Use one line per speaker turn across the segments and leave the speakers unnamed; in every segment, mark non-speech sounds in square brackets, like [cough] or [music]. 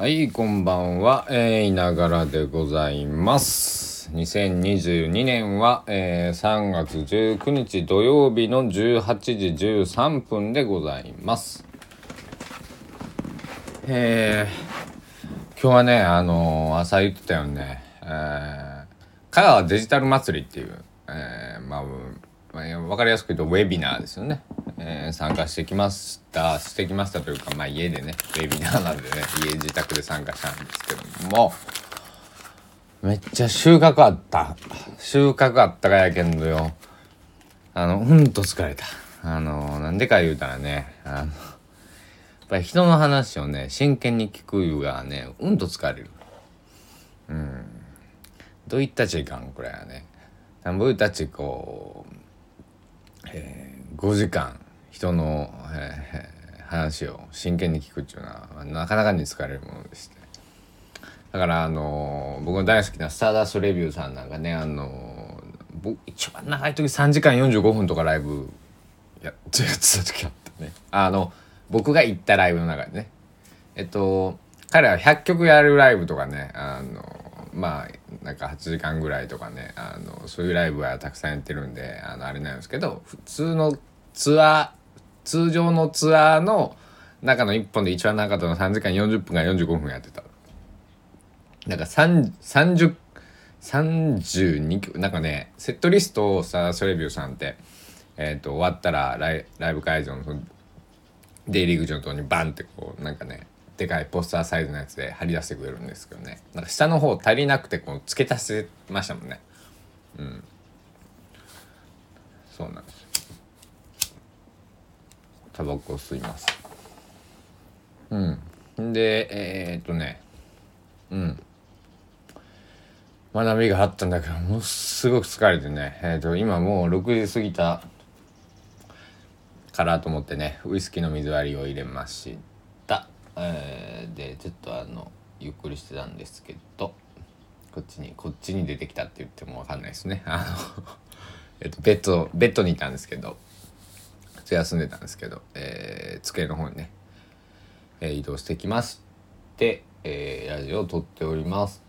はい、こんばんは。えー、いながらでございます。2022年は、えー3月19日土曜日の18時13分でございます。えー、今日はね、あのー朝言ってたよね、えー、香川デジタル祭りっていう、えー、まあ、まあ、わかりやすく言うとウェビナーですよね。えー参加してきました。してきましたというかまあ家でねウェビナーなんでね家自宅で参加したんですけども。めっちゃ収穫あった。収穫あったかやけんどよ。あのうんと疲れた。あのなんでか言うたらねあのやっぱり人の話をね真剣に聞くいうがねうんと疲れる。うん。どういったちいかんこれはね僕たちこう、えー、5時間人の、えー話を真剣に聞くっていうのはなかなかに疲れるものでして。だからあの僕の大好きなスターダストレビューさんなんかねあの僕一番長い時3時間45分とかライブやってやってた時あったね。あの僕が行ったライブの中でね。えっと彼は100曲やるライブとかねあのまあなんか8時間ぐらいとかねあのそういうライブはたくさんやってるんであのあれなんですけど普通のツアー通常のツアーの中の1本で一番長かったのは3時間40分から45分やってた。なんか3 30 32曲なんかねセットリストをさソレビューさんって、えー、と終わったらライライブ会場の出入り口のとこにバンってこうなんかねでかいポスターサイズのやつで貼り出してくれるんですけどね。なんか下の方足りなくてこう付け足してましたもんね。うん。そうなんです。タバコを吸います。うん。でえー、っとね。うん。学びがあったんだけどものすごく疲れてね。えー、っと今もう6時過ぎたからと思ってねウイスキーの水割りを入れました、えーでちょっとあのゆっくりしてたんですけどこっちにこっちに出てきたって言ってもわかんないですね。あの [laughs] えっとベッドベッドにいたんですけど。と休んでたんですけど、えー机の方にね、えー移動してきまして、えーラジオを撮っております。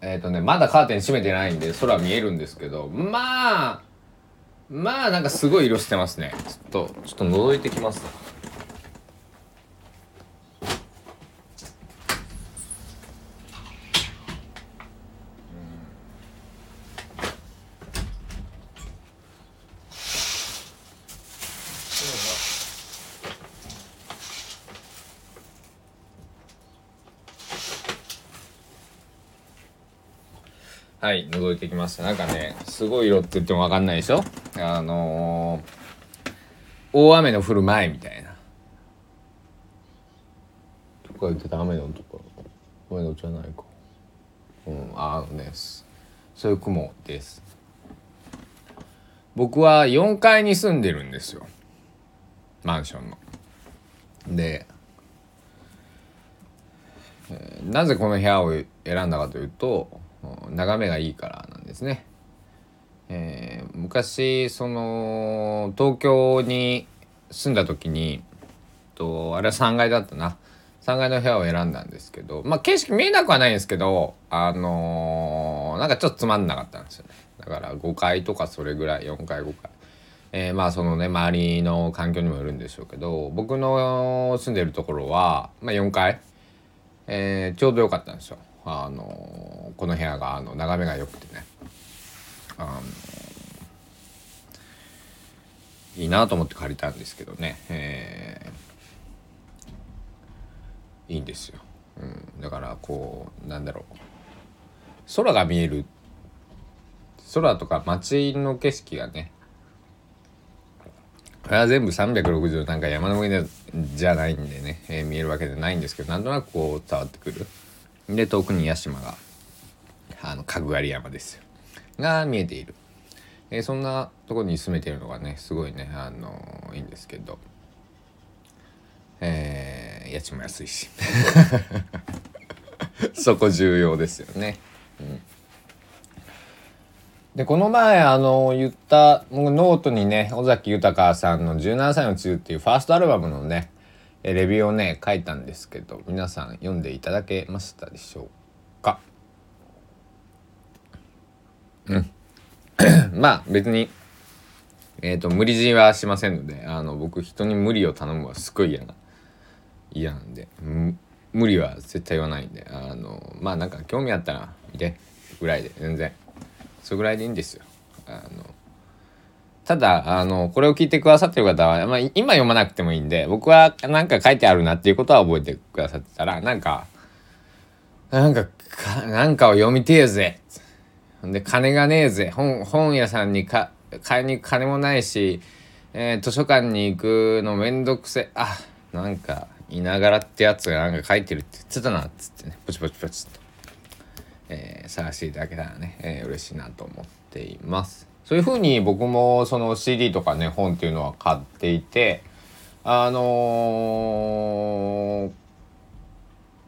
えっ、とねまだカーテン閉めてないんで空見えるんですけどまあまあなんかすごい色してますね。ちょっとちょっと覗いてきます。はい覗いてきました。なんかねすごい色って言っても分かんないでしょ？あのー大雨の降る前みたいな。とか言ってた雨のとこ雨のじゃないか。うんあのねす。そういう雲です。僕は4階に住んでるんですよ。マンションの。で、えーなぜこの部屋を選んだかというとうん眺めがいいからなんですね。えー昔その東京に住んだ時にとあれは3階だったな3階の部屋を選んだんですけどまあ景色見えなくはないんですけどあのーなんかちょっとつまんなかったんですよねだから5階とかそれぐらい4階5階。えーまあそのね周りの環境にもよるんでしょうけど僕の住んでるところは、まあ、4階、えーちょうど良かったんですよ。あのこの部屋があの眺めが良くてね。あのいいなと思って借りたんですけどね、えーいいんですよ、うん、だからこうなんだろう。空が見える。空とか街の景色がねこれは全部360度なんか山の上じゃないんでね、えー見えるわけじゃないんですけどなんとなくこう伝わってくる。で遠くに屋島があの角刈山ですよ。が見えている、えーそんなところに住めているのがねすごいねあのいいんですけど。えー家賃も安いし。[laughs] そこ重要ですよね。うん。でこの前あの言ったノートにね尾崎豊さんの「17歳の梅雨」っていうファーストアルバムのね、レビューをね書いたんですけど皆さん読んでいただけましたでしょうか？うん。[coughs] まあ別にえっ、と無理強いはしませんのであの僕人に無理を頼むのはすごい嫌な嫌なんで無理は絶対言わないんであのまあなんか興味あったら見てぐらいで全然。それぐらいでいいんですよ。あのただあのこれを聞いてくださってる方は、まあ、今読まなくてもいいんで僕は何か書いてあるなっていうことは覚えてくださってたらなんかなんかかなんかを読みてえぜ。で金がねえぜ。本本屋さんにか買いに行く金もないし、えー、図書館に行くのめんどくせあなんかいながらってやつがなんか書いてるって言ってたなっつってね。ポチポチポチと、えー、探していただけたらね、えー、嬉しいなと思っています。そういうふうに僕もその CD とかね本っていうのは買っていてあの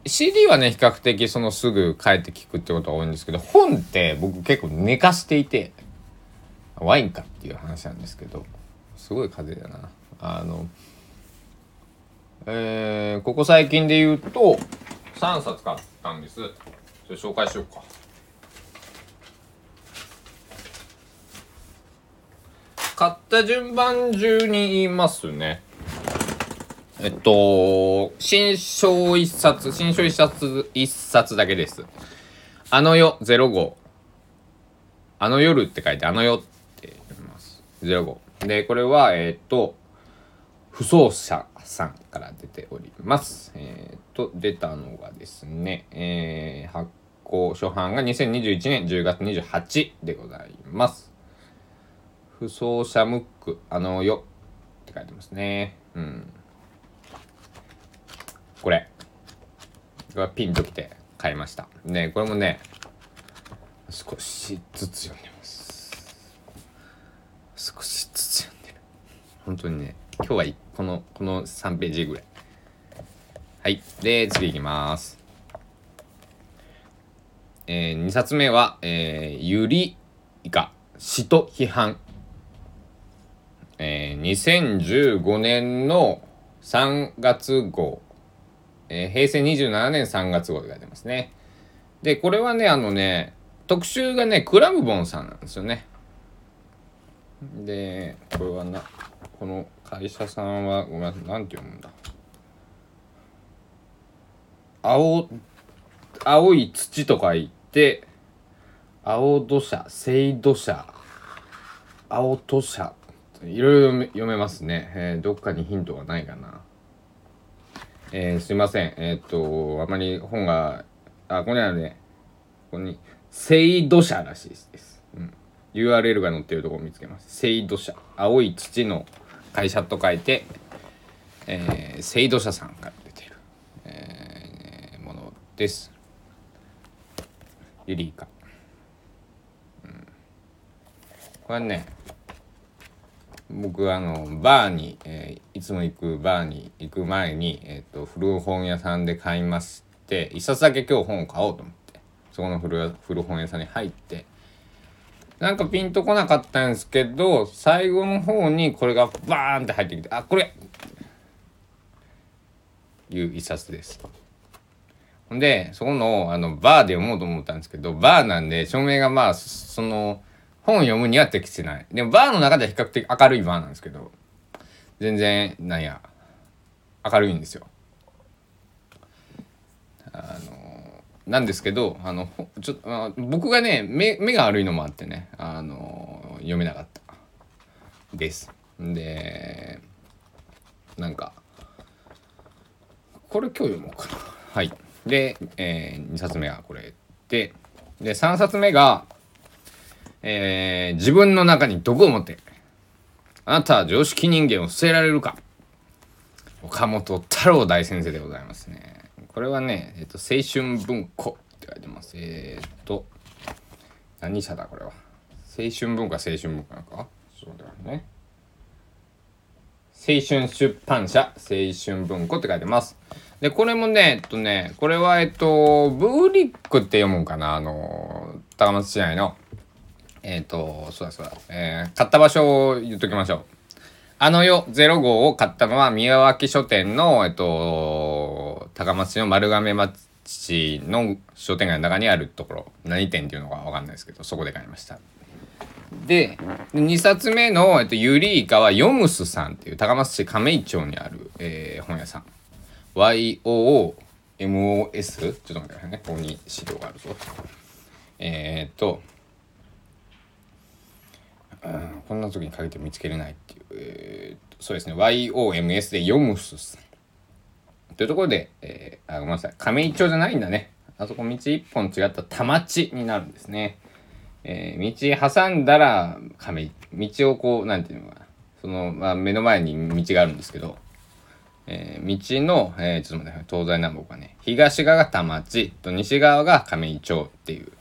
ー、CD はね比較的そのすぐ帰って聞くってことが多いんですけど本って僕結構寝かしていてワインかっていう話なんですけどすごい風だな。あのえー、ここ最近で言うと3冊買ったんです。それ紹介しようか買った順番順に言いますね。えっと新書一冊新書一冊一冊だけです。あの世05あの夜って書いてあの世って読みます。05でこれはえっと不走者さんから出ております。えっ、と、出たのがですね、えー、発行初版が2021年10月28でございます。不走者ムック、あのよって書いてますね。うん。これ。がピンときて買いました。ね、これもね、少しずつ読んでます。少しずつ読んでる。本当にね、今日はこのこの3ページぐらいはいで次いきますえー、2冊目は、えー、ゆりいか詩と批判えー、2015年の3月号、えー、平成27年3月号で書いてますね。でこれはねあのね特集がねクラムボンさんなんですよね。でこれはなこの会社さんはごめんなさい何て読むんだ。青青い土と書いて青土砂青土砂青土砂。いろいろ読めますね、えー、どっかにヒントがないかな。えー、すいません。えっ、とあまり本があこれはね。ここに青土砂らしいです、うん、URL が載ってるところを見つけます。青土砂青い土の会社と書いて、えー、セイド社さんから出てる、えー、ものです。ユリイカ。うん、これね僕あのバーに、えー、いつも行くバーに行く前に、えーと、古本屋さんで買いまして一冊だけ今日本を買おうと思ってそこの古古本屋さんに入ってなんかピンとこなかったんですけど最後の方にこれがバーンって入ってきてあこれいう一冊です。ほんでそこのあのバーで読もうと思ったんですけどバーなんで照明がまあその本読むには適してない。でもバーの中では比較的明るいバーなんですけど全然なんや明るいんですよ。あのなんですけどあのちょあ僕がね目目が悪いのもあってねあの読めなかった。です。でなんかこれ今日読もうかな。はい。で、えー、2冊目はこれでで3冊目が、えー、自分の中に毒を持ってあなたは常識人間を捨てられるか岡本太郎大先生でございますねこれはね、えっ、と、青春文庫って書いてます。えっ、と、何社だこれは。青春文庫は青春文庫なのか？そうだよね。青春出版社、青春文庫って書いてます。で、これもね、えっとね、これは、えっと、ブーリックって読むんかなあの、高松市内の。えっと、そうだそうだ。えー、買った場所を言っときましょう。あの世0号を買ったのは宮脇書店の、えっと、高松市の丸亀町の商店街の中にあるところ、何店っていうのかわかんないですけど、そこで買いました。で、2冊目の、えっと、ユリイカはヨムスさんっていう高松市亀井町にある、えー、本屋さん。YOOMOS? ちょっと待ってくださいね。ここに資料があるぞ。えー、っと、こんな時にかけて見つけれないっていう、えー、そうですね。YOMS でヨムスさん。というところで、えー、あごめんなさい。亀井町じゃないんだね。あそこ道一本違った田町になるんですね、えー、道挟んだら亀井。道をこうなんていうのかな。その、まあ、目の前に道があるんですけど、えー、道の、えー、ちょっと待って東西南北がね。東側が田町と西側が亀井町っていう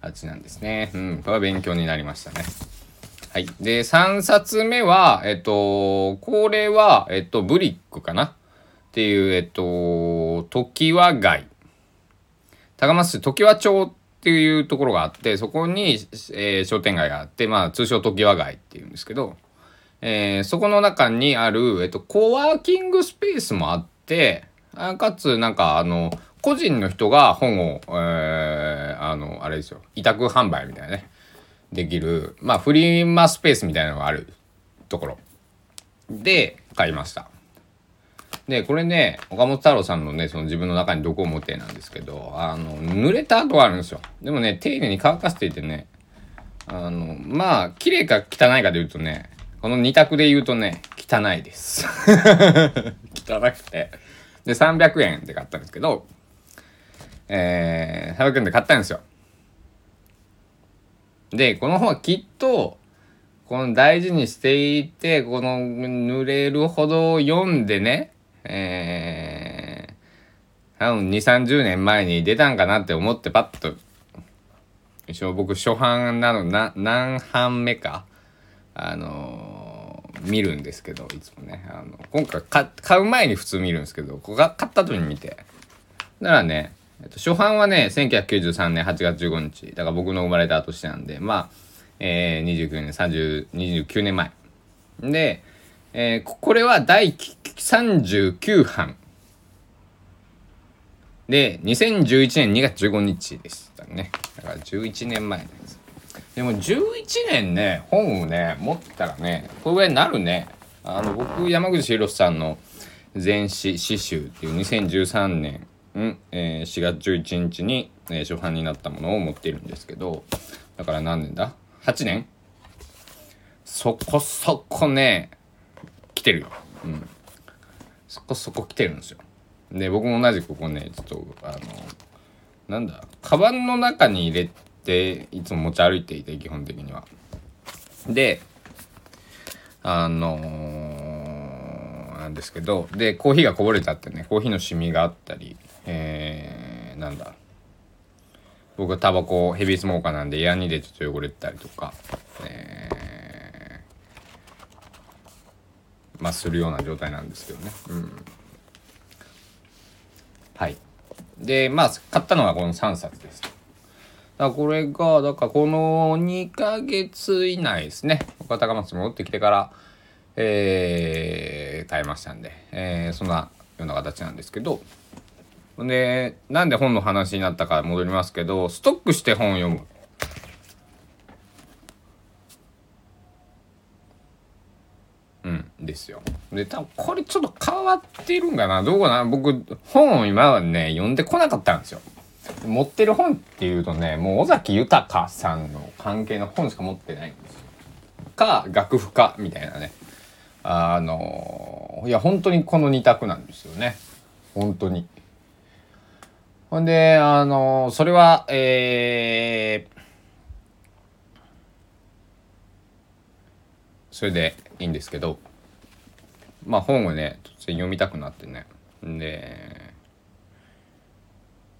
あっちなんですね。うん。これは勉強になりましたね。はい。で、3冊目は、えっと、これは、えっと、ブリックかな？っていう、えっと、常盤街。高松市常盤町っていうところがあって、そこに、えー、商店街があって、まあ、通称常盤街っていうんですけど、えー、そこの中にある、えっと、コワーキングスペースもあって、あかつ、なんか、あの、個人の人が本を、えー、あの、あれですよ、委託販売みたいなね。できる、まあ、フリマスペースみたいなのがあるところで買いました。で、これね、岡本太郎さんのね、その自分の中に毒を持ってなんですけど、あの、濡れた跡があるんですよ。でもね、丁寧に乾かしていてね、あの、まあ、綺麗か汚いかで言うとね、この2択で言うとね、汚いです。[laughs] 汚くて。で、300円で買ったんですけど、えー、300円で買ったんですよ。で、この本はきっと、この大事にしていて、この濡れるほど読んでね、えー、多分2、30年前に出たんかなって思ってパッと、一応僕初版なの、な、何版目か、あのー、見るんですけど、いつもね。あの、今回買う前に普通見るんですけど、ここが買った後に見て。だからね、えっと、初版はね、1993年8月15日。だから僕の生まれた年なんで、まあ、えー、29年、30、29年前。で、えー、これは第39版。で、2011年2月15日でしたね。だから11年前です。でも11年ね、本をね、持ったらね、これぐらいになるね。あの、僕、山口博さんの全詩詩集っていう2013年ん、えー、4月11日に、えー、初版になったものを持っているんですけどだから何年だ ?8 年そこそこね来てるよ。うん。そこそこ来てるんですよ。で僕も同じここねちょっとあのなんだカバンの中に入れていつも持ち歩いていて基本的には。であのー、なんですけどでコーヒーがこぼれちゃってねコーヒーのシミがあったりえー、なんだ僕はタバコヘビースモーカーなんでヤニでちょっと汚れてたりとか、えー、まあするような状態なんですけどね。うん、はい。で、まあ買ったのはこの3冊です。だこれが、だからこの2ヶ月以内ですね。僕は高松に戻ってきてから、えー、買いましたんで、えー、そんなような形なんですけど、で、なんで本の話になったか戻りますけど、ストックして本を読む。うん、ですよ。で、多分これちょっと変わってるんかなどうかな僕、本を今はね、読んでこなかったんですよ。持ってる本っていうとね、もう尾崎豊さんの関係の本しか持ってないんですよ。か、楽譜か、みたいなね。あの、いや、本当にこの2択なんですよね。本当に。ほんで、あの、それは、えー、それでいいんですけど、まあ本をね、突然読みたくなってね。で、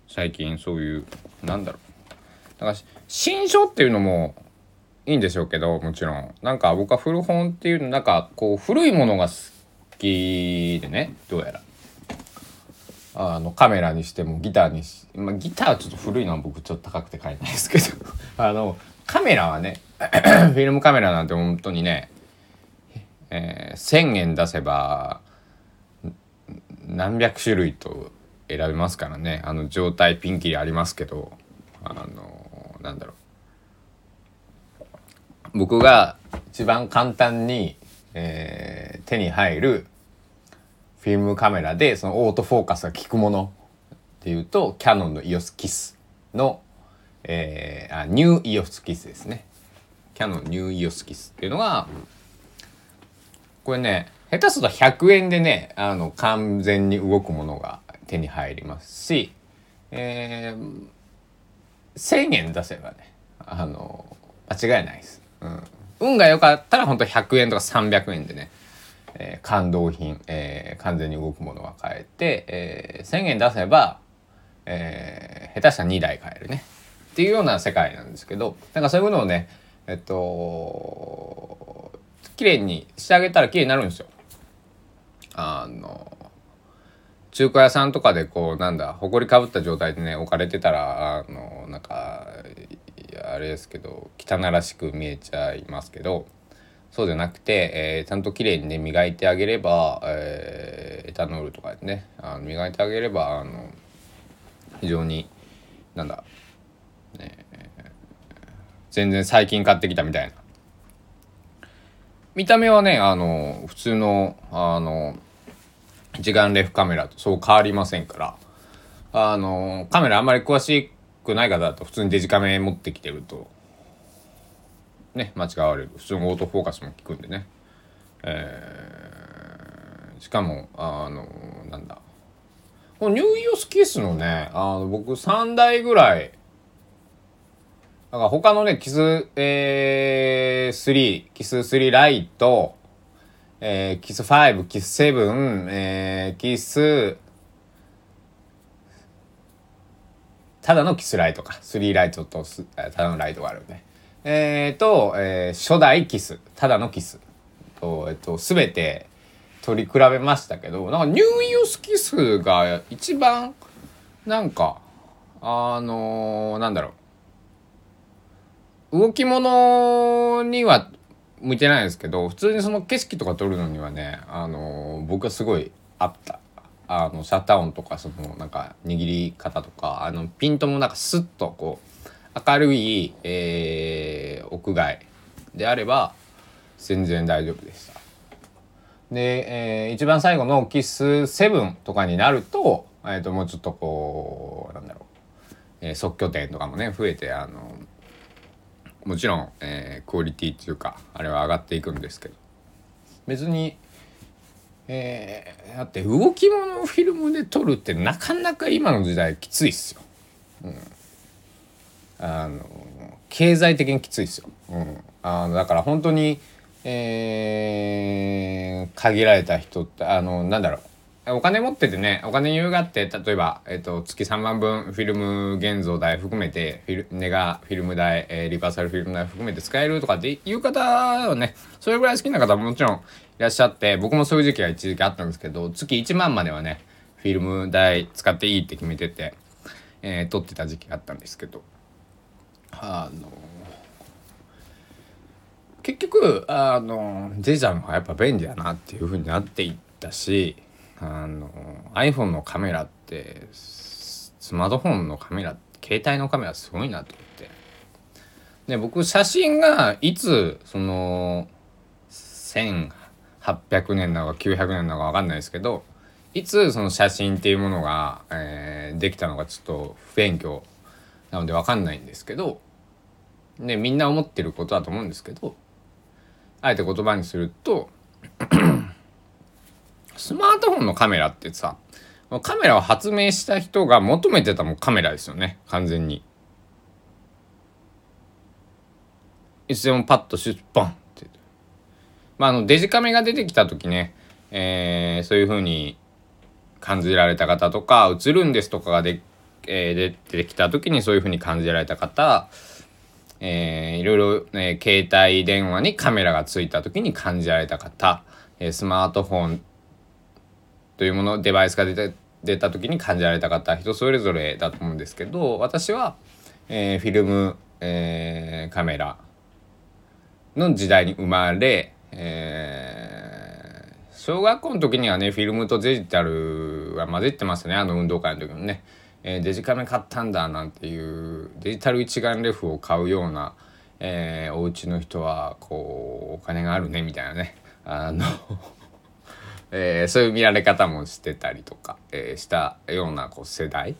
最近そういう、なんだろう。だから、新書っていうのもいいんでしょうけど、もちろん。なんか僕は古本っていうの、なんかこう、古いものが好きでね、どうやら。あのカメラにしてもギターにし、まあ、ギターはちょっと古いのは僕ちょっと高くて買えないですけど。[laughs] あのカメラはね [clears throat] フィルムカメラなんて本当にね、えー、1,000円出せば何百種類と選べますからね。あの状態ピンキリありますけどあのなんだろう。僕が一番簡単に、えー、手に入るフィルムカメラでそのオートフォーカスが効くものっていうとキヤノンの EOS キスの、えー、あニュー EOS キスですね。キヤノンニュー EOS キスっていうのがこれね下手すると100円でねあの完全に動くものが手に入りますし、えー、1,000円出せばねあの間違いないです、うん、運が良かったら本当100円とか300円でね、えー、感動品、えー、完全に動くものが買えて、えー、1,000円出せば、えー、下手したら2台買えるねっていうような世界なんですけどなんかそういうものをねえっと綺麗にしてあげたら綺麗になるんですよ。あの中華屋さんとかでこうなんだ埃かぶった状態でね置かれてたらあのなんかあれですけど汚らしく見えちゃいますけどそうじゃなくて、えー、ちゃんときれいにね磨いてあげれば、えー、エタノールとかね。あの磨いてあげればあの非常になんだ、ね、全然最近買ってきたみたいな。見た目はねあの普通のあの一眼レフカメラとそう変わりませんから。あのカメラあんまり詳しくない方だと普通にデジカメ持ってきてるとね間違われる普通のオートフォーカスも効くんでね、えー、しかもあのなんだこのニューイオスキスのねあの僕3台ぐらいだから他のねキス、えー、3キス3ライトえー、キス5、キス7、えー、キス、ただのキスライトか。3ライトとただのライトがあるんで。えー、と、えー、初代キス、ただのキス。と、えっ、と、すべて取り比べましたけど、なんかニューイオスキスが一番、なんか、あのー、なんだろう。動き物には向いてないですけど普通にその景色とか撮るのにはねあの僕はすごいあったあのシャッター音とかそのなんか握り方とかあのピントもなんかスッとこう明るい、えー、屋外であれば全然大丈夫でした。で、えー、一番最後のキス7とかになると,、えー、ともうちょっとこうなんだろう、えー、即興点とかもね増えてあのもちろん、えー、クオリティっていうかあれは上がっていくんですけど別にえー、だって動き物をフィルムで撮るってなかなか今の時代きついっすよ。うん、あの経済的にきついっすよ。うん、あのだから本当に、えー、限られた人ってあのなんだろう。お金持っててねお金に余裕があって例えば、えっと、月3万分フィルム現像代含めてフィルネガフィルム代、えー、リバーサルフィルム代含めて使えるとかっていう方はねそれぐらい好きな方ももちろんいらっしゃって僕もそういう時期が一時期あったんですけど月1万まではねフィルム代使っていいって決めてて、えー、撮ってた時期があったんですけど。あの結局あのデジタルの方がやっぱ便利だなっていうふうになっていったしあの iPhone のカメラってスマートフォンのカメラ携帯のカメラすごいなと思って。で僕写真がいつその1800年なのか900年なのか分かんないですけどいつその写真っていうものが、えー、できたのかちょっと不勉強なので分かんないんですけどでみんな思ってることだと思うんですけどあえて言葉にすると [clears throat] スマートフォンのカメラってさカメラを発明した人が求めてたもカメラですよね完全に。いつでもパッとシュッポンってまああのデジカメが出てきた時ね、えー、そういう風に感じられた方とか映るんですとかがで、えー、出てきた時にそういう風に感じられた方えー、いろいろ、ね、携帯電話にカメラがついた時に感じられた方、えー、スマートフォンというものデバイスが出た出た時に感じられた方人それぞれだと思うんですけど私は、えー、フィルム、えー、カメラの時代に生まれ、え小学校の時にはねフィルムとデジタルは混ぜてますねあの運動会の時もね、えー、デジカメ買ったんだなんていうデジタル一眼レフを買うような、えー、お家の人はこうお金があるねみたいなね。あのえー、そういう見られ方もしてたりとか、えー、したようなこう世代。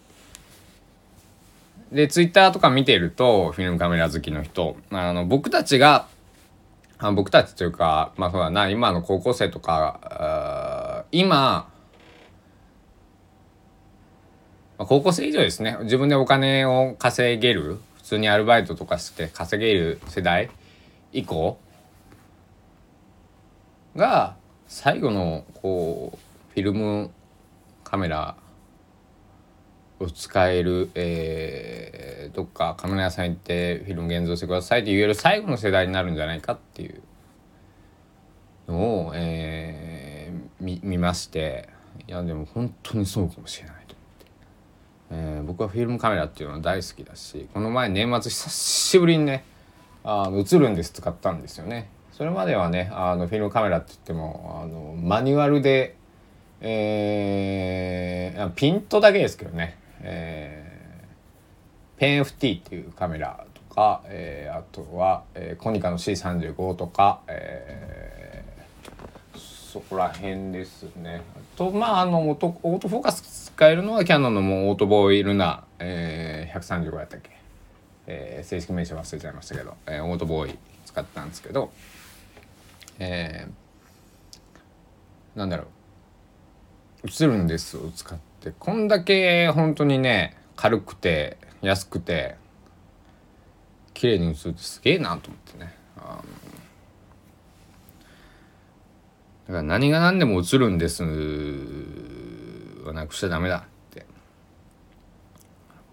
でツイッターとか見てるとフィルムカメラ好きの人あの僕たちがあ僕たちというかまあそうだな今の高校生とか今高校生以上ですね。自分でお金を稼げる普通にアルバイトとかして稼げる世代以降が最後のこうフィルムカメラを使える、えー、どっかカメラ屋さん行ってフィルム現像してくださいって言える最後の世代になるんじゃないかっていうのを、えー、見見まして。いやでも本当にそうかもしれない、えー、僕はフィルムカメラっていうのは大好きだしこの前年末久しぶりにねあの映るんです使ったんですよねそれまではねあのフィルムカメラって言ってもあのマニュアルでえー、ピントだけですけどねえー、ペン FT っていうカメラとか、えー、あとは、えー、コニカの C35 とか、えー、そこら辺ですね。とまああのオートオートフォーカス使えるのはキャノンのもうオートボーイルな、えー、135やったっけ、えー、正式名称忘れちゃいましたけど、えー、オートボーイ使ったんですけど、えー、なんだろう。映るんですを使って。こんだけ本当にね軽くて安くて綺麗に映るってすげえなと思ってね。あだから何が何でも映るんですはなくしちゃダメだって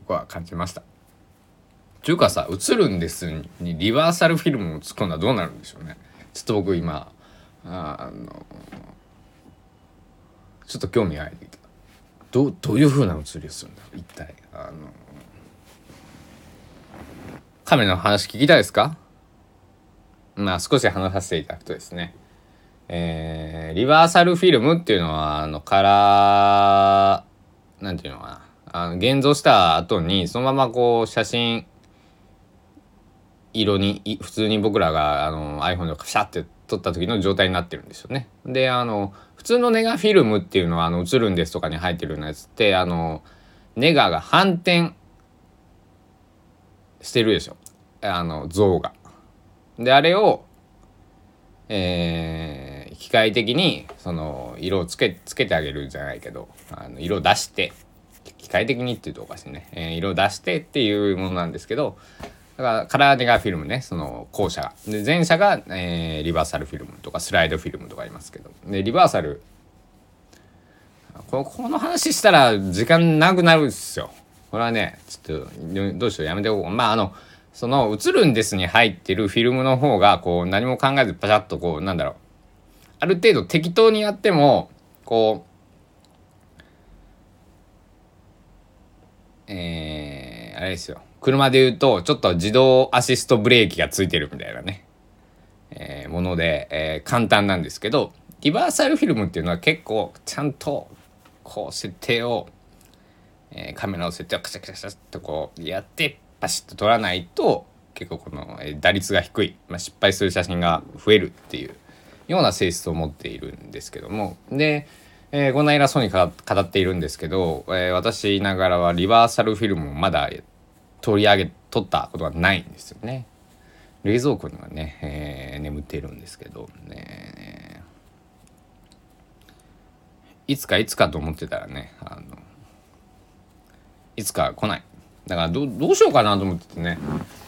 僕は感じました。ちゅうかさ映るんですにリバーサルフィルムを突っ込んだらどうなるんでしょうねちょっと僕今あのちょっと興味湧いて。どどういうふうな写りをするんだろう一体あのカメラの話聞きたいですか？まあ少し話させていただくとですねえー、リバーサルフィルムっていうのはあのカラーなんていうのかなあの現像した後にそのままこう写真色に普通に僕らがあの iPhone でカシャって撮った時の状態になってるんですよね。であの普通のネガフィルムっていうのはあの映るんですとかに入ってるようなやつってあのネガが反転してるでしょあの像が。であれを、えー、機械的にその色をつけつけてあげるじゃないけどあの色を出して機械的にっていうとおかしいね、えー、色を出してっていうものなんですけどだからカラーネガフィルムねその後者が。で前者が、えー、リバーサルフィルムとかスライドフィルムとかありますけど。でリバーサルここの話したら時間なくなるんですよ。これはねちょっとどうしようやめておこう。まああのその映るんですに入ってるフィルムの方がこう何も考えずパシャッとこうなんだろうある程度適当にやってもこうえー、あれですよ。車で言うとちょっと自動アシストブレーキがついてるみたいなね、えー、もので、えー、簡単なんですけどリバーサルフィルムっていうのは結構ちゃんとこう設定を、えー、カメラの設定をカシャカシャカシャとこうやってパシッと撮らないと結構この、え打率が低い、まあ、失敗する写真が増えるっていう。ような性質を持っているんですけども。でえー、こんな偉そうに語っているんですけど、えー、私ながらはリバーサルフィルムをまだ取り上げ取ったことはないんですよね。冷蔵庫にはね、えー、眠っているんですけど、ね、いつかいつかと思ってたらねあのいつか来ない。だからどどうしようかなと思っててね。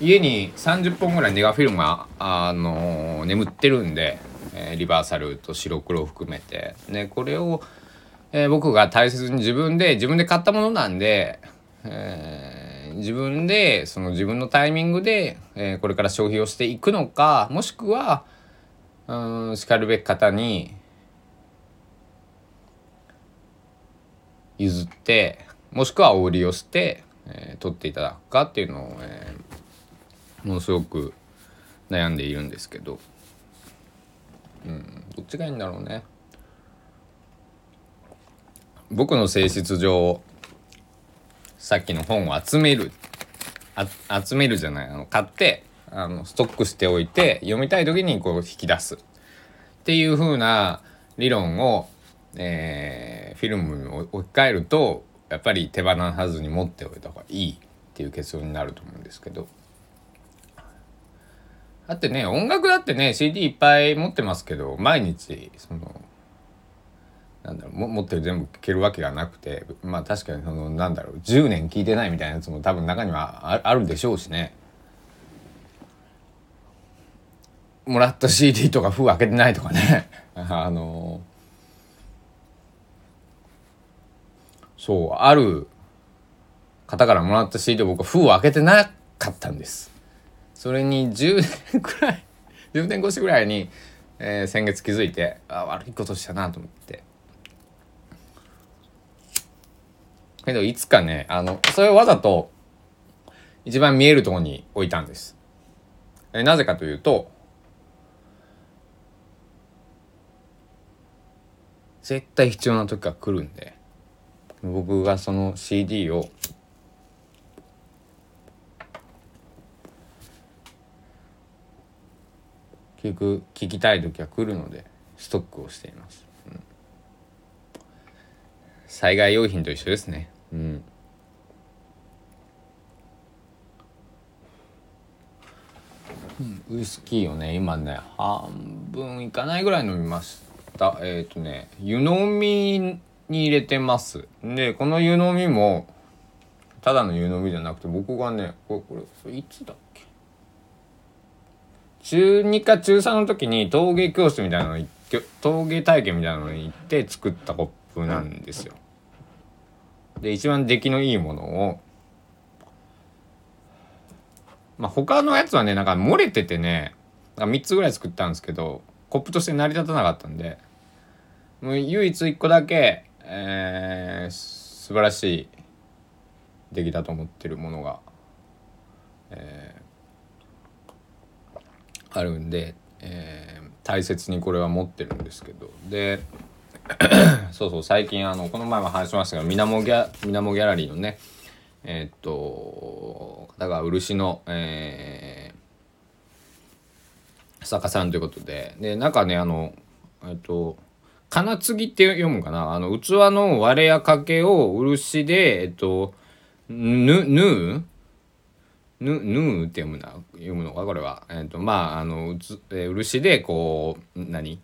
家に30本ぐらいネガフィルムが、あのー、眠ってるんで、え、リバーサルと白黒を含めて、ね、これを、え、僕が大切に自分で自分で買ったものなんで、え自分でその自分のタイミングで、え、これから消費をしていくのかもしくはうんしかるべき方に譲ってもしくはお売りをして、えー、取っていただくかっていうのを、えー、ものすごく悩んでいるんですけど、どっちがいいんだろうね。僕の性質上さっきの本を集める。集めるじゃない。あの買ってあのストックしておいて読みたい時にこう引き出す。っていう風な理論を、えー、フィルムに置き換えるとやっぱり手放さずに持っておいた方がいいっていう結論になると思うんですけど。だってね音楽だってね CD いっぱい持ってますけど毎日そのなんだろうも持ってる全部聴けるわけがなくてまあ確かにそのなんだろう10年聴いてないみたいなやつも多分中にはあるでしょうしね。もらった CD とか封開けてないとかね。[laughs] あのそうある方からもらった CD を僕は封を開けてなかったんです。それに10年くらい10年越しぐらいに、えー、先月気づいてあ悪いことしたなと思って。けどいつかねあのそれをわざと一番見えるところに置いたんです。えなぜかというと絶対必要な時が来るんで僕がその CD を結局聞きたい時は来るのでストックをしています、うん、災害用品と一緒ですね。うん。ウイスキーをね今ね半分いかないぐらい飲みました。えっ、ー、とね湯飲みに入れてます。でこの湯飲みもただの湯飲みじゃなくて僕がねこれこれいつだ中2か中3の時に陶芸教室みたいなの行って陶芸体験みたいなのに行って作ったコップなんですよ。で一番出来のいいものをまあ他のやつはねなんか漏れててね3つぐらい作ったんですけどコップとして成り立たなかったんでもう唯一1個だけ、えー、素晴らしい出来だと思ってるものが、えー、あるんで、えー、大切にこれは持ってるんですけど。で [clears throat] そうそう最近あのこの前も話しましたがみなもギャみなもギャラリーのねえー、っと方が漆の、えー、作家さんということで。でなんかねあのえっと金継ぎって読むかな。あの器の割れや掛けを漆でえっとぬぬうぬぬうって読むな読むのかこれは。えっとまああのうつ、えー、漆でこう何？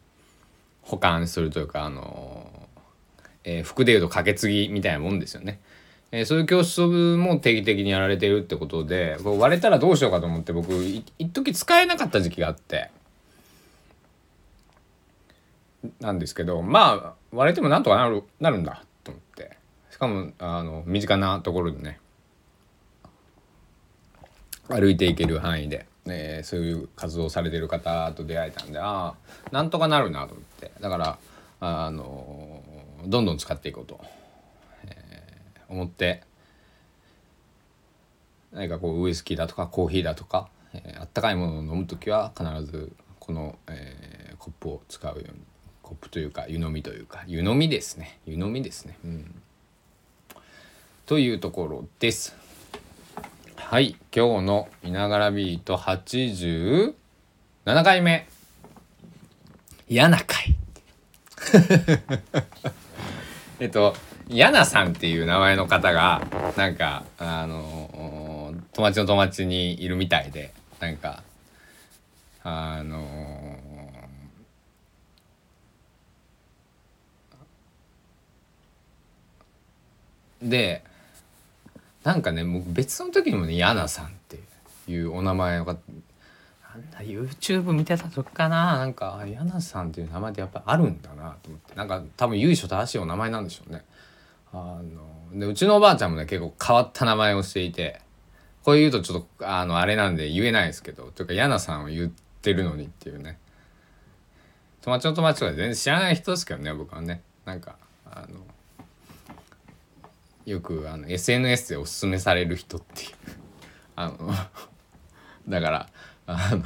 保管するというかあの、えー、服でいうと掛け継ぎみたいなもんですよね。えー、そういう教室も定期的にやられてるってことでこう割れたらどうしようかと思って僕一時使えなかった時期があって。なんですけどまあ割れてもなんとかなるなるんだと思って。しかもあの身近なところでね。歩いていける範囲で。えー、そういう活動されてる方と出会えたんでああなんとかなるなと思って。だからあのどんどん使っていこうと、えー、思って。何かこうウイスキーだとかコーヒーだとか、えー、あったかいものを飲む時は必ずこの、えー、コップを使うように。コップというか湯飲みというか。湯飲みですね。湯飲みですね。うん、というところです。はい今日の「いながらビート」87回目。嫌な回。[laughs] えっとやなさんっていう名前の方がなんかあの友達の友達にいるみたいでなんかあのでなんかねもう別の時にもねヤナさんっていうお名前がなんだ YouTube 見てた時かな。なんかヤナさんっていう名前ってやっぱあるんだなと思って。なんか多分由緒正しいお名前なんでしょうね。あのでうちのおばあちゃんもね結構変わった名前をしていて。こう言うとちょっとあのあれなんで言えないですけどというかヤナさんを言ってるのにっていうね。友達の友達とか全然知らない人ですけどね僕はね。なんかあのよくあの SNS でおすすめされる人っていうあの [laughs] だからあの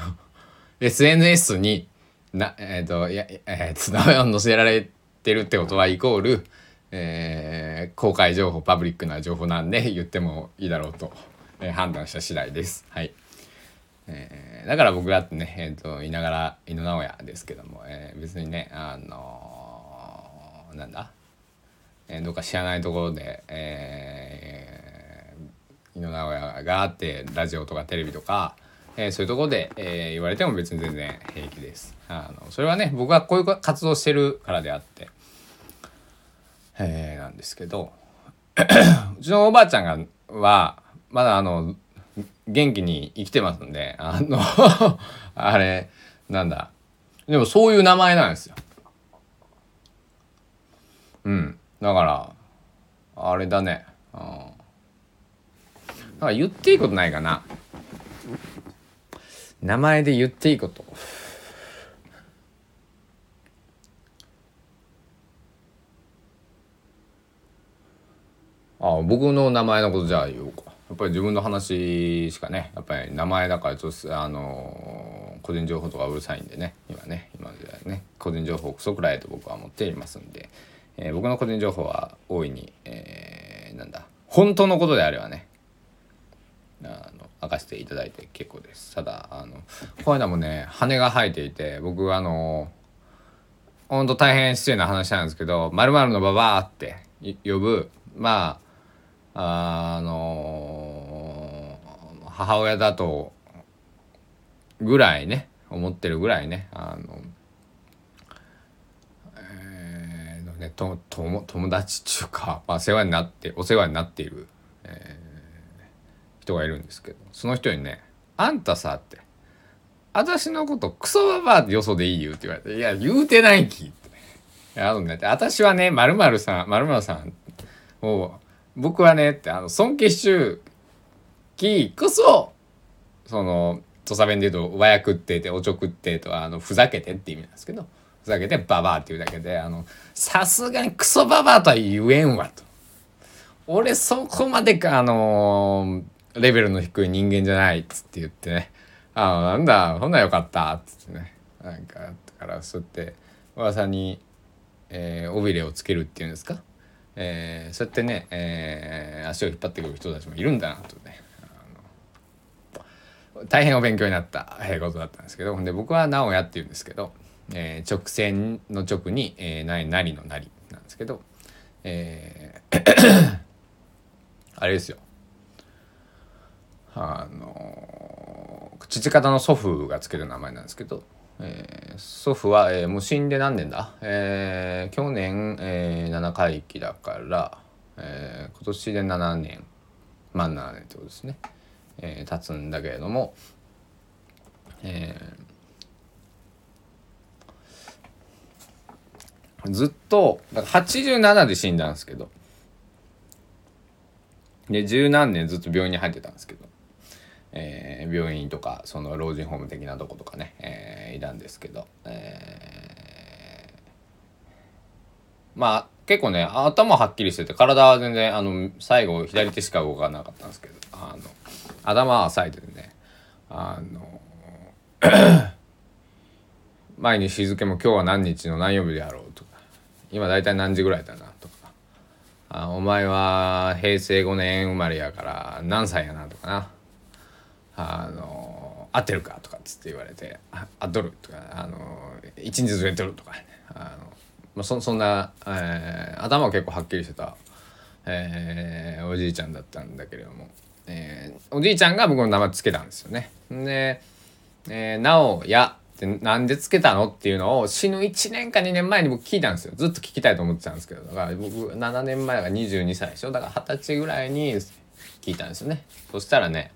SNS になえっ、ー、といやえ、ー、と名前を載せられてるってことはイコール、えー公開情報パブリックな情報なんで言ってもいいだろうと、えー判断した次第です。はい。えーだから僕だってね、えー、といながら井野直哉ですけども、えー別にねあのーなんだ、えーどっか知らないところで、えー井野直哉があってラジオとかテレビとか、えーそういうところで、えー言われても別に全然平気です。あのそれはね僕がこういう活動してるからであって、えーなんですけど [coughs] うちのおばあちゃんがはまだあの元気に生きてますんであの [laughs] あれなんだでもそういう名前なんですよ。うんだからあれだね。うん、なんか言っていいことないかな。名前で言っていいこと。あ僕の名前のことじゃあ言おうかやっぱり自分の話しかねやっぱり名前だからちょっとあの個人情報とかうるさいんでね今ね今ではね個人情報クソくらいと僕は思っていますんで、えー僕の個人情報は大いに、えーなんだ本当のことであればねあの明かしていただいて結構です。ただあのこの間もね羽が生えていて僕あのほんと大変失礼な話なんですけど「まるのババア」って呼ぶまああの母親だとぐらいね思ってるぐらいねあのえーのねとと友達っていうか、まあ、世話になってお世話になっている、えー人がいるんですけどその人にね「あんたさ」って「私のことクソババアってよそでいいよ」って言われて「いや言うてないき」って。あのね私はねまるさんまるさんを僕はねってあの尊敬しちゅうきこそその土佐弁で言うと「和訳って」って「おちょくって」とあのふざけてって意味なんですけどふざけて「ババア」っていうだけであのさすがにクソババアとは言えんわと。俺そこまでかあのレベルの低い人間じゃないっつって言ってね「あなんだほんならよかった」っつってね。なんかだからそうやって噂に、えー尾びれをつけるっていうんですか、えーそうやってね、えー足を引っ張ってくる人たちもいるんだなとね。大変お勉強になったことだったんですけどほんで僕は「直哉」って言うんですけど、えー直線の直に「えー、なりなりのなり」なんですけど、えー [coughs] あれですよ。あの父方の祖父がつける名前なんですけど、えー祖父は、えーもう死んで何年だ、えー去年、えー7回忌だから、えー今年で7年。満7年ってことですね、えー経つんだけれども、えーずっとだから87で死んだんですけど。で十何年ずっと病院に入ってたんですけど、えー病院とかその老人ホーム的なとことかね、えーいたんですけど、えーまあ結構ね頭はっきりしてて体は全然あの最後左手しか動かなかったんですけど。あの頭は冴えててね。あの [clears throat] 前に日付も今日は何日の何曜日であろうとか。今大体何時ぐらいだなとか。あお前は平成5年生まれやから何歳やなとかな。あの合ってるかとかっつって言われて合っとるとかあの一日ずれてるとか。ねあの、まあ、そそんな、えー頭は結構はっきりしてた、えーおじいちゃんだったんだけれども、えーおじいちゃんが僕の名前つけたんですよね。で「えー、なおや」ってなんでつけたのっていうのを死ぬ1年か2年前に僕聞いたんですよ。ずっと聞きたいと思ってたんですけど。だから僕7年前だから22歳でしょ。だから二十歳ぐらいに聞いたんですよね。そしたらね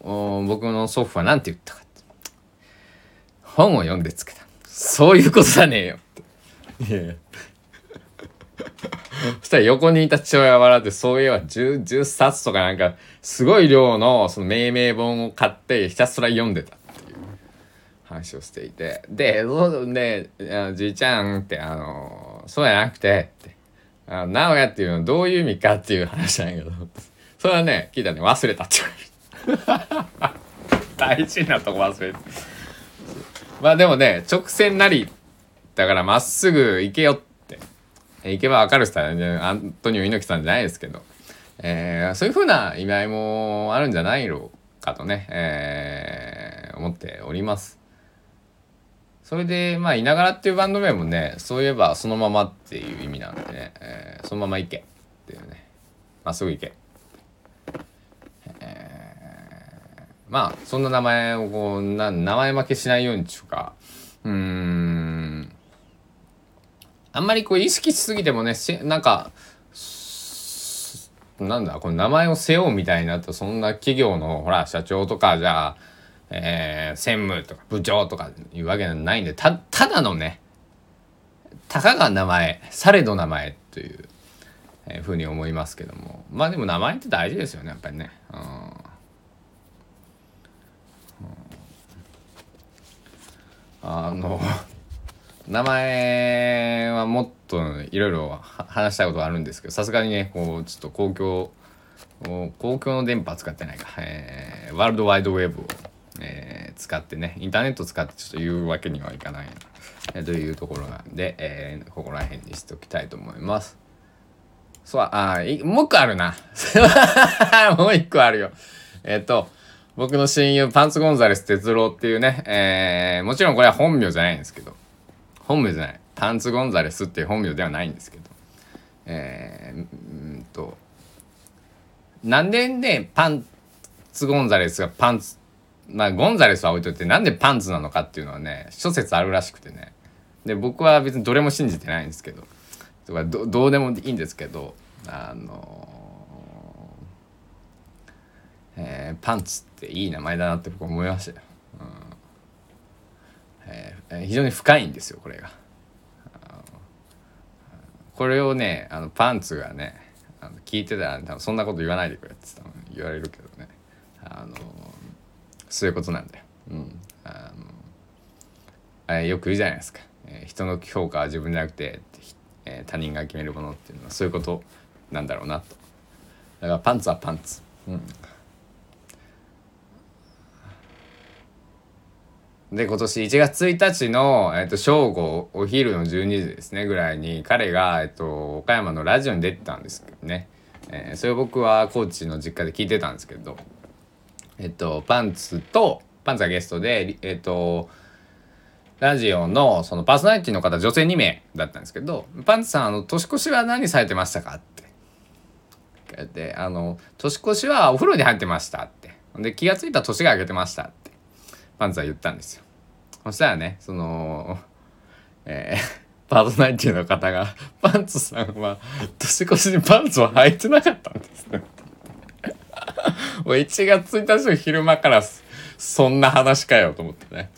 お僕の祖父は何て言ったかって。本を読んでつけた。そういうことじゃねえよって。いやいや。そしたら横にいた父親が笑ってそういえば 10, 10冊とかなんかすごい量のその命名本を買ってひたすら読んでた話をしていて。でであじいちゃんってあのそうじゃなくてって。あ直哉っていうのはどういう意味かっていう話なんやけど。それはね聞いたらね忘れたって言われる。[laughs] 大事なとこ忘れて。まあでもね直線なりだからまっすぐ行けよって。行けばわかる人は、ね、アントニオ猪木さんじゃないですけど、えー、そういうふうな意味合いもあるんじゃないのかとね、えー、思っております。それで、まあ、いながらっていうバンド名もね、そういえばそのままっていう意味なんでね、えー、そのまま行け。っていうね、まっすぐ行け。えー、まあ、そんな名前をこう、な名前負けしないようにっていうか、うーん、あんまりこう意識しすぎてもね、なんか、なんだ、この名前を背負うみたいになったそんな企業の、ほら、社長とか、じゃあ、えー、専務とか部長とかいうわけじゃないんで、た、ただのね、たかが名前、されど名前という、えー、ふうに思いますけども。まあでも名前って大事ですよね、やっぱりね。うん。あの名前はもっといろいろ話したいことがあるんですけどさすがにねこうちょっと公共公共の電波使ってないか、えー、ワールドワイドウェブをえー、使ってねインターネット使ってちょっと言うわけにはいかない、え、というところなんで、えー、ここら辺にしておきたいと思います。そうあもう一個あるな [laughs] もう一個あるよ。えっ、ー、と僕の親友パンツゴンザレス哲郎っていうね、えー、もちろんこれは本名じゃないんですけど本名じゃないパンツゴンザレスっていう本名ではないんですけどえー、うんとなんでねパンツゴンザレスがパンツまあゴンザレスは置いといてなんでパンツなのかっていうのはね諸説あるらしくてね。で僕は別にどれも信じてないんですけど。とかどうでもいいんですけどあのえー、パンツっていい名前だなって僕思いましたよ、うん。え、非常に深いんですよこれが。これをねあのパンツがね聞いてたら多分そんなこと言わないでくれって言われるけどね。あのそういうことなんだよ。うん、あのあよく言うじゃないですか、えー、人の評価は自分じゃなくて、えー、他人が決めるものっていうのはそういうことなんだろうなと。だからパンツはパンツ、うん、で今年1月1日の、えーと、正午お昼の12時ですねぐらいに彼が、えーと、岡山のラジオに出てたんですけどね、えー、それを僕は高知の実家で聞いてたんですけどえっと、パンツと、パンツがゲストで、えっと、ラジオのそのパーソナリティの方女性2名だったんですけど「パンツさんあの年越しは何されてましたか?」って。であの「年越しはお風呂に入ってました」って。で気が付いた年が明けてましたって。パンツは言ったんですよ。そしたらねそのえー、パーソナリティの方が「パンツさんは年越しにパンツを履いてなかったんですね」[laughs] もう1月1日の昼間からそんな話かよと思ってね。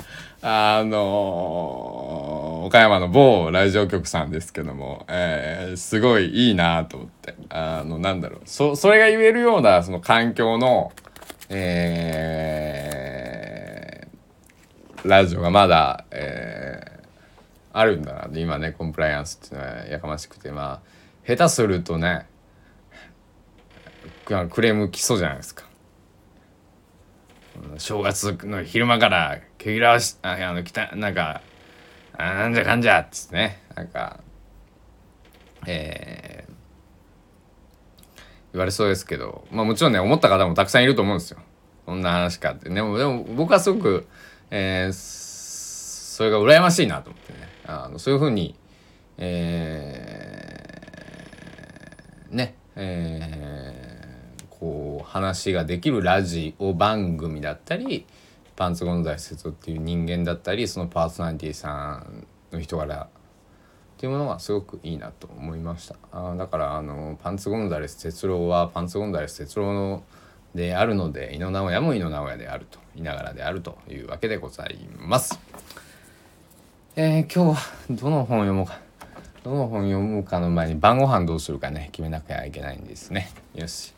あのー、岡山の某ラジオ局さんですけども、えー、すごいいいなと思って。あの、なんだろう。そ、それが言えるような、その環境の、えー、ラジオがまだ、えー、あるんだな今ね、コンプライアンスっていうのはやかましくて、まあ、下手するとね、クレーム来そうじゃないですか。正月の昼間から毛切らしあの来たなんかあなんじゃかんじゃっつってね。なんかえー、言われそうですけど。まあもちろんね思った方もたくさんいると思うんですよ。こんな話かって。でもでも僕はすごく、えー、それが羨ましいなと思ってね。あのそういうふうにえー、ねえーこう話ができるラジオ番組だったりパンツゴンザイスっていう人間だったりそのパーソナリティさんの人柄っていうものがすごくいいなと思いました。あだからあのパンツゴンザレス哲郎はパンツゴンザレス哲郎のであるので井野直哉も井野直哉であるといながらであるというわけでございます。えー、今日はどの本読もうかどの本読むかの前に晩ご飯どうするかね決めなきゃいけないんですね。よし。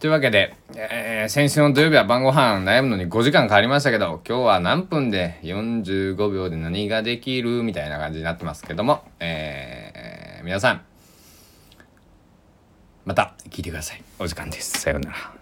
というわけで、えー、先週の土曜日は晩ご飯悩むのに5時間かかりましたけど、今日は何分で45秒で何ができるみたいな感じになってますけども、えー、皆さん、また聞いてください。お時間です。さようなら。